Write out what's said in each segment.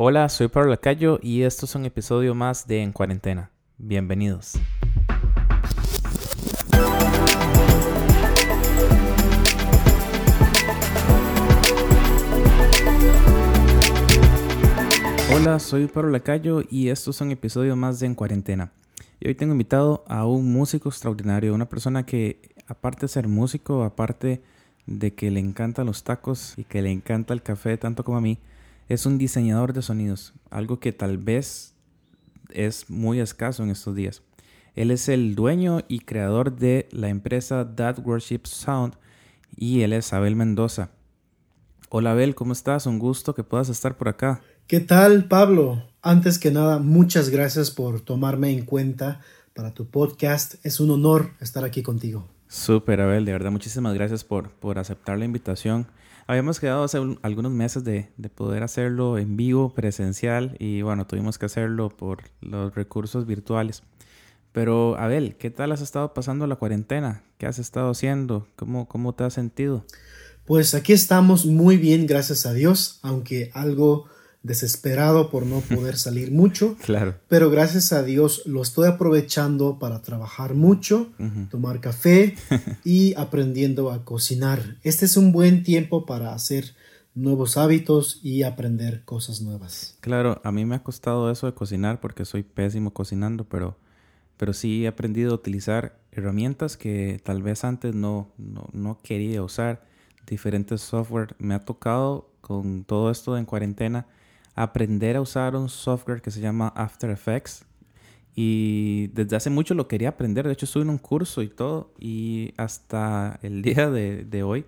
Hola, soy Pablo Lacayo y esto es un episodio más de En Cuarentena. Bienvenidos. Hola, soy Pablo Lacayo y esto es un episodio más de En Cuarentena. Y hoy tengo invitado a un músico extraordinario, una persona que aparte de ser músico, aparte de que le encantan los tacos y que le encanta el café tanto como a mí, es un diseñador de sonidos, algo que tal vez es muy escaso en estos días. Él es el dueño y creador de la empresa That Worship Sound y él es Abel Mendoza. Hola Abel, ¿cómo estás? Un gusto que puedas estar por acá. ¿Qué tal, Pablo? Antes que nada, muchas gracias por tomarme en cuenta para tu podcast. Es un honor estar aquí contigo. Súper, Abel, de verdad, muchísimas gracias por, por aceptar la invitación. Habíamos quedado hace algunos meses de, de, poder hacerlo en vivo, presencial, y bueno, tuvimos que hacerlo por los recursos virtuales. Pero, Abel, ¿qué tal has estado pasando la cuarentena? ¿Qué has estado haciendo? ¿Cómo, cómo te has sentido? Pues aquí estamos muy bien, gracias a Dios, aunque algo desesperado por no poder salir mucho. Claro. Pero gracias a Dios lo estoy aprovechando para trabajar mucho, tomar café y aprendiendo a cocinar. Este es un buen tiempo para hacer nuevos hábitos y aprender cosas nuevas. Claro, a mí me ha costado eso de cocinar porque soy pésimo cocinando, pero, pero sí he aprendido a utilizar herramientas que tal vez antes no, no, no quería usar. Diferentes software. Me ha tocado con todo esto en cuarentena aprender a usar un software que se llama After Effects. Y desde hace mucho lo quería aprender. De hecho, estuve en un curso y todo. Y hasta el día de, hoy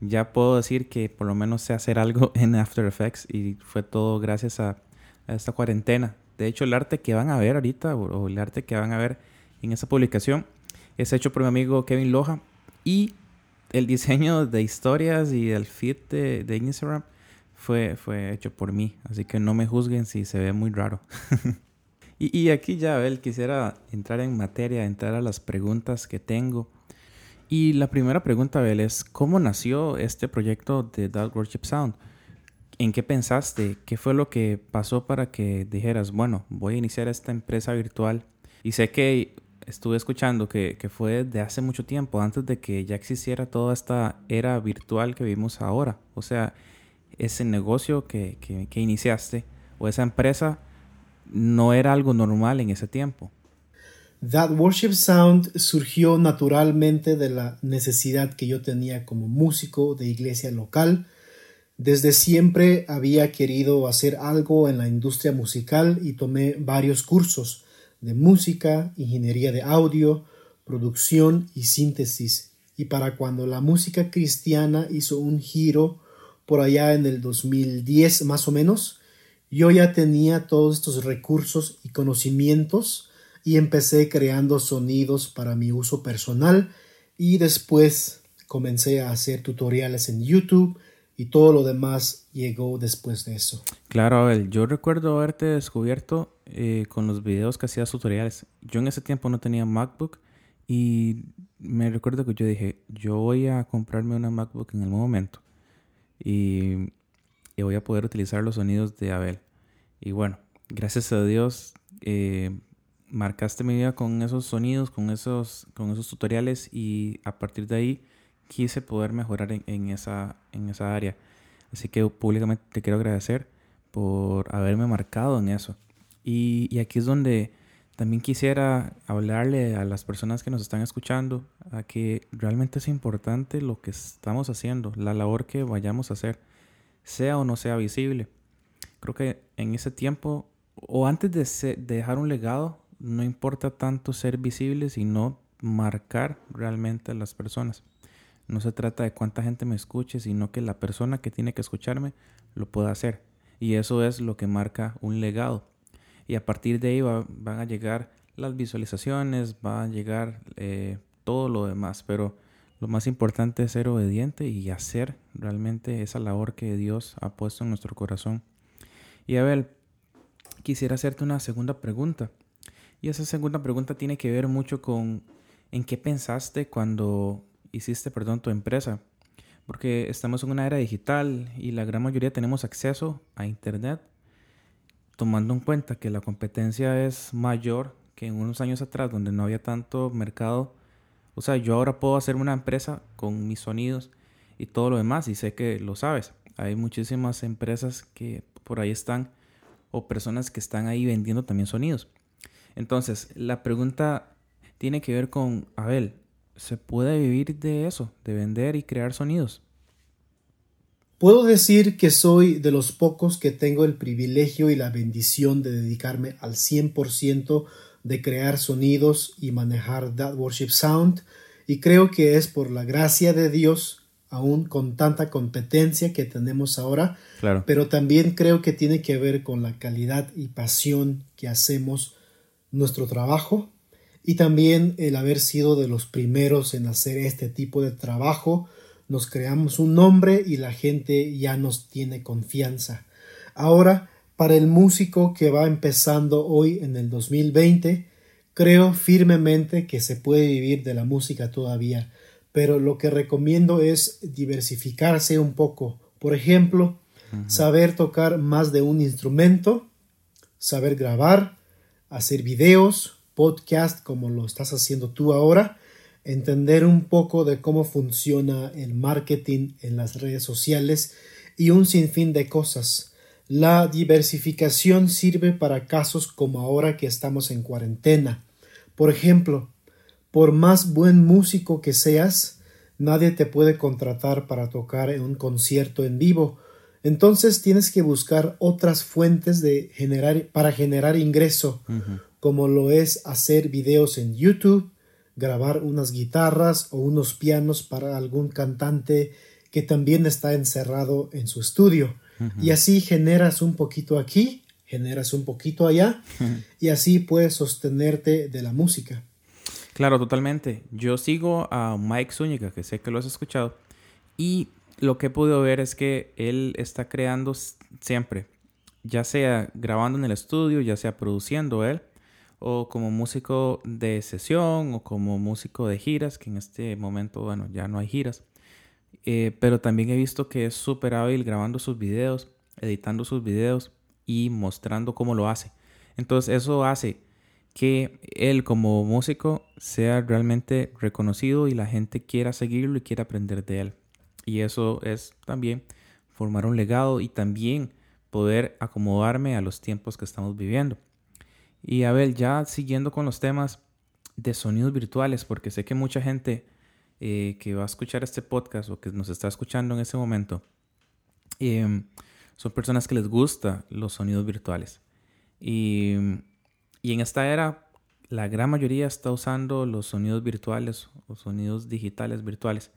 ya puedo decir que por lo menos sé hacer algo en After Effects. Y fue todo gracias a, esta cuarentena. De hecho, el arte que van a ver ahorita, o, el arte que van a ver en esta publicación, es hecho por mi amigo Kevin Loja. Y el diseño de historias y el feed de, de Instagram fue, fue hecho por mí, así que no me juzguen si se ve muy raro. y, y, aquí ya, Abel, quisiera entrar en materia, entrar a las preguntas que tengo. Y la primera pregunta, Abel, es ¿cómo nació este proyecto de Dog Worship Sound? ¿En qué pensaste? ¿Qué fue lo que pasó para que dijeras, bueno, voy a iniciar esta empresa virtual? Y sé que estuve escuchando que, que fue de hace mucho tiempo, antes de que ya existiera toda esta era virtual que vivimos ahora. O sea, ese negocio que, que, iniciaste o esa empresa no era algo normal en ese tiempo. That Worship Sound surgió naturalmente de la necesidad que yo tenía como músico de iglesia local. Desde siempre había querido hacer algo en la industria musical y tomé varios cursos de música, ingeniería de audio, producción y síntesis. Y para cuando la música cristiana hizo un giro por allá en el 2010 más o menos, yo ya tenía todos estos recursos y conocimientos y empecé creando sonidos para mi uso personal y después comencé a hacer tutoriales en YouTube y todo lo demás llegó después de eso. Claro, Abel, yo recuerdo haberte descubierto eh, con los videos que hacías tutoriales. Yo en ese tiempo no tenía MacBook y me recuerdo que yo dije, yo voy a comprarme una MacBook en el momento y, voy a poder utilizar los sonidos de Abel. Y bueno, gracias a Dios eh, marcaste mi vida con esos sonidos, con esos, con esos tutoriales y a partir de ahí quise poder mejorar en, esa, en esa área. Así que públicamente te quiero agradecer por haberme marcado en eso. Y, aquí es donde también quisiera hablarle a las personas que nos están escuchando a que realmente es importante lo que estamos haciendo, la labor que vayamos a hacer, sea o no sea visible. Creo que en ese tiempo, o antes de, dejar un legado, no importa tanto ser visible, sino marcar realmente a las personas. No se trata de cuánta gente me escuche, sino que la persona que tiene que escucharme lo pueda hacer. Y eso es lo que marca un legado y a partir de ahí van a llegar las visualizaciones, va a llegar eh, todo lo demás, pero lo más importante es ser obediente y hacer realmente esa labor que Dios ha puesto en nuestro corazón. Y Abel, quisiera hacerte una segunda pregunta. Y esa segunda pregunta tiene que ver mucho con en qué pensaste cuando hiciste, perdón, tu empresa. Porque estamos en una era digital y la gran mayoría tenemos acceso a Internet tomando en cuenta que la competencia es mayor que en unos años atrás donde no había tanto mercado, o sea, yo ahora puedo hacer una empresa con mis sonidos y todo lo demás y sé que lo sabes. Hay muchísimas empresas que por ahí están o personas que están ahí vendiendo también sonidos. Entonces, la pregunta tiene que ver con, Abel, ¿se puede vivir de eso, de vender y crear sonidos? Puedo decir que soy de los pocos que tengo el privilegio y la bendición de dedicarme al 100% de crear sonidos y manejar That Worship Sound, y creo que es por la gracia de Dios, aún con tanta competencia que tenemos ahora, claro. pero también creo que tiene que ver con la calidad y pasión que hacemos nuestro trabajo y también el haber sido de los primeros en hacer este tipo de trabajo nos creamos un nombre y la gente ya nos tiene confianza. Ahora, para el músico que va empezando hoy en el 2020, creo firmemente que se puede vivir de la música todavía, pero lo que recomiendo es diversificarse un poco. Por ejemplo, saber tocar más de un instrumento, saber grabar, hacer videos, podcast como lo estás haciendo tú ahora, entender un poco de cómo funciona el marketing en las redes sociales y un sinfín de cosas. La diversificación sirve para casos como ahora que estamos en cuarentena. Por ejemplo, por más buen músico que seas, nadie te puede contratar para tocar en un concierto en vivo. Entonces tienes que buscar otras fuentes de generar para generar ingreso, como lo es hacer videos en YouTube, grabar unas guitarras o unos pianos para algún cantante que también está encerrado en su estudio. Y así generas un poquito aquí, generas un poquito allá y así puedes sostenerte de la música. Claro, totalmente. Yo sigo a Mike Zúñiga, que sé que lo has escuchado, y lo que he podido ver es que él está creando siempre, ya sea grabando en el estudio, ya sea produciendo él, o como músico de sesión o como músico de giras, que en este momento, bueno, ya no hay giras. Eh, pero también he visto que es súper hábil grabando sus videos, editando sus videos y mostrando cómo lo hace. Entonces eso hace que él como músico sea realmente reconocido y la gente quiera seguirlo y quiera aprender de él. Y eso es también formar un legado y también poder acomodarme a los tiempos que estamos viviendo. Y Abel, ya siguiendo con los temas de sonidos virtuales, porque sé que mucha gente eh, que va a escuchar este podcast o que nos está escuchando en ese momento, em, son personas que les gusta los sonidos virtuales. Y, y en esta era, la gran mayoría está usando los sonidos virtuales o sonidos digitales virtuales.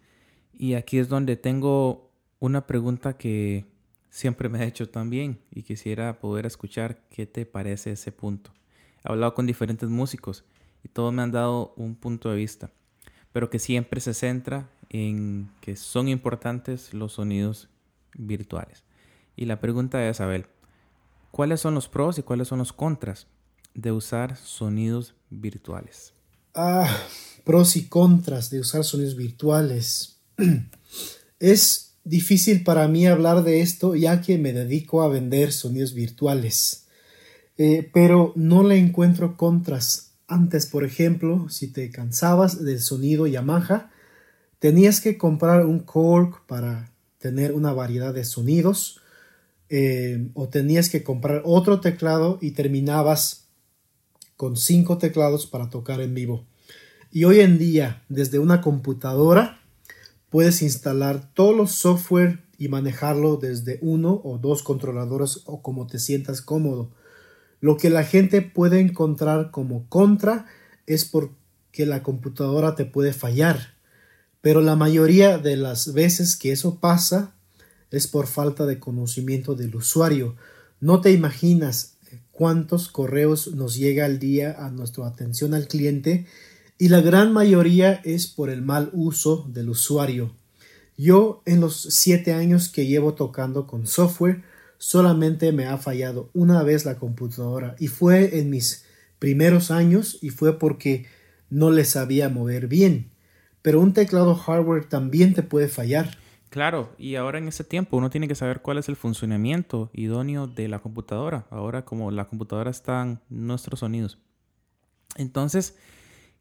Y aquí es donde tengo una pregunta que siempre me ha hecho también y quisiera poder escuchar qué te parece ese punto he hablado con diferentes músicos y todos me han dado un punto de vista, pero que siempre se centra en que son importantes los sonidos virtuales. Y la pregunta es, Abel, ¿cuáles son los pros y cuáles son los contras de usar sonidos virtuales? Ah, pros y contras de usar sonidos virtuales. es difícil para mí hablar de esto ya que me dedico a vender sonidos virtuales. Eh, pero no le encuentro contras. Antes, por ejemplo, si te cansabas del sonido Yamaha, tenías que comprar un Korg para tener una variedad de sonidos, eh, o tenías que comprar otro teclado y terminabas con cinco teclados para tocar en vivo. Y hoy en día, desde una computadora, puedes instalar todos los software y manejarlo desde uno o dos controladores o como te sientas cómodo. Lo que la gente puede encontrar como contra es porque la computadora te puede fallar, pero la mayoría de las veces que eso pasa es por falta de conocimiento del usuario. No te imaginas cuántos correos nos llega al día a nuestra atención al cliente y la gran mayoría es por el mal uso del usuario. Yo en los siete años que llevo tocando con software solamente me ha fallado una vez la computadora y fue en mis primeros años y fue porque no le sabía mover bien. Pero un teclado hardware también te puede fallar. Claro, y ahora en ese tiempo uno tiene que saber cuál es el funcionamiento idóneo de la computadora. Ahora como la computadora está en nuestros sonidos. Entonces,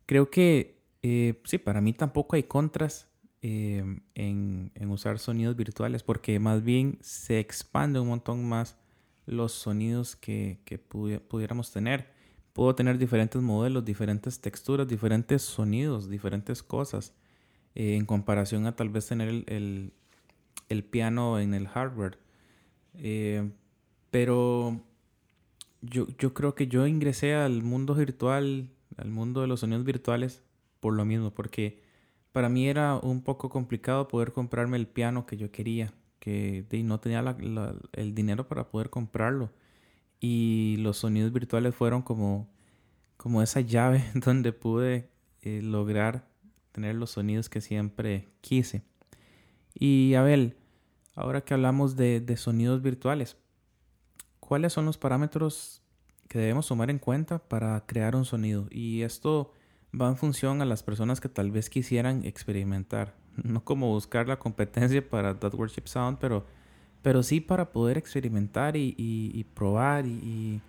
creo que eh, sí, para mí tampoco hay contras eh, en, usar sonidos virtuales porque más bien se expande un montón más los sonidos que, pudiéramos tener. Puedo tener diferentes modelos, diferentes texturas, diferentes sonidos, diferentes cosas eh, en comparación a tal vez tener el, el piano en el hardware. Eh, pero yo, yo creo que yo ingresé al mundo virtual, al mundo de los sonidos virtuales, por lo mismo, porque para mí era un poco complicado poder comprarme el piano que yo quería, que no tenía el dinero para poder comprarlo. Y los sonidos virtuales fueron como, como esa llave donde pude eh, lograr tener los sonidos que siempre quise. Y Abel, Ahora que hablamos de, sonidos virtuales, ¿cuáles son los parámetros que debemos tomar en cuenta para crear un sonido? Y esto va en función a las personas que tal vez quisieran experimentar. No como buscar la competencia para That Worship Sound, pero, pero sí para poder experimentar y, probar. Y,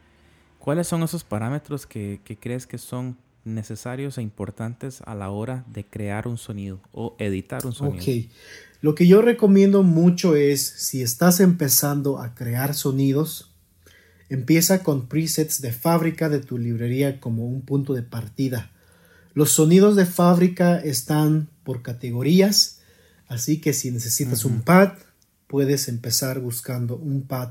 cuáles son esos parámetros que, que, crees que son necesarios e importantes a la hora de crear un sonido o editar un sonido? Ok. Lo que yo recomiendo mucho es, si estás empezando a crear sonidos, empieza con presets de fábrica de tu librería como un punto de partida. Los sonidos de fábrica están por categorías, así que si necesitas un pad, puedes empezar buscando un pad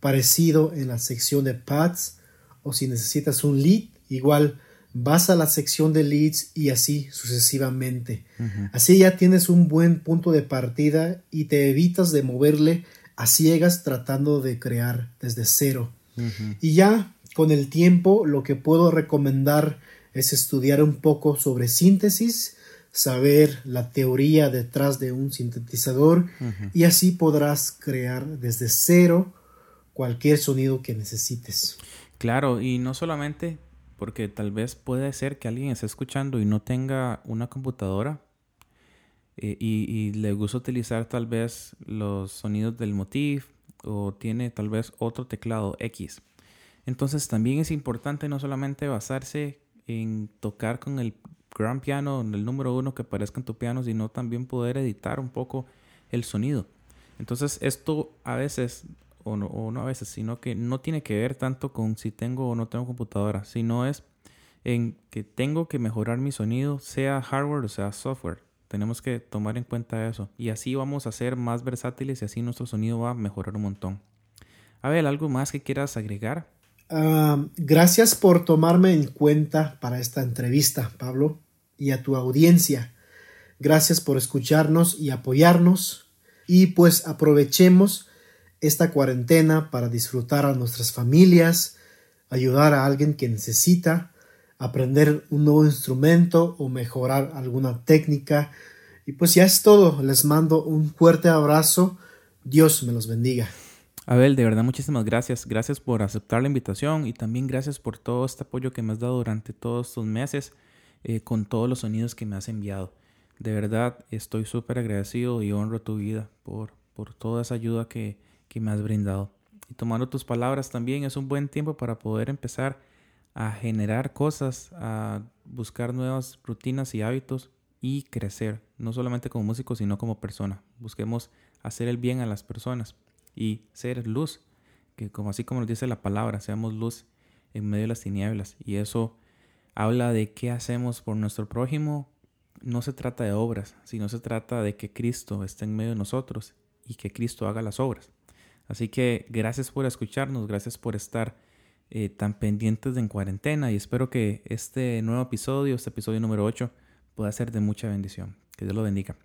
parecido en la sección de pads, o si necesitas un lead, igual vas a la sección de leads y así sucesivamente. Así ya tienes un buen punto de partida y te evitas de moverle a ciegas tratando de crear desde cero. Y ya con el tiempo lo que puedo recomendar es estudiar un poco sobre síntesis, saber la teoría detrás de un sintetizador y así podrás crear desde cero cualquier sonido que necesites. Claro, y no solamente porque tal vez puede ser que alguien esté escuchando y no tenga una computadora eh, y, le gusta utilizar tal vez los sonidos del motif o tiene tal vez otro teclado X. Entonces también es importante no solamente basarse en tocar con el gran piano, el número uno que aparezca en tu piano, sino también poder editar un poco el sonido. Entonces esto a veces o no, a veces, sino que no tiene que ver tanto con si tengo o no tengo computadora, sino es en que tengo que mejorar mi sonido, sea hardware o sea software. Tenemos que tomar en cuenta eso. Y así vamos a ser más versátiles y así nuestro sonido va a mejorar un montón. A ver, ¿algo más que quieras agregar? Ah, gracias por tomarme en cuenta para esta entrevista, Pablo, y a tu audiencia. Gracias por escucharnos y apoyarnos. Y pues aprovechemos esta cuarentena para disfrutar a nuestras familias, ayudar a alguien que necesita, aprender un nuevo instrumento o mejorar alguna técnica. Y pues ya es todo. Les mando un fuerte abrazo. Dios me los bendiga. Abel, de verdad muchísimas gracias. Gracias por aceptar la invitación y también gracias por todo este apoyo que me has dado durante todos estos meses eh, con todos los sonidos que me has enviado. De verdad estoy súper agradecido y honro tu vida por, por toda esa ayuda que, que me has brindado. Y tomando tus palabras también es un buen tiempo para poder empezar a generar cosas, a buscar nuevas rutinas y hábitos y crecer, no solamente como músico, sino como persona. Busquemos hacer el bien a las personas y ser luz, que como así como nos dice la palabra, seamos luz en medio de las tinieblas. Y eso habla de qué hacemos por nuestro prójimo. No se trata de obras, sino se trata de que Cristo esté en medio de nosotros y que Cristo haga las obras. Así que gracias por escucharnos, gracias por estar eh, tan pendientes de en cuarentena y espero que este nuevo episodio, este episodio número 8, pueda ser de mucha bendición. Que Dios lo bendiga.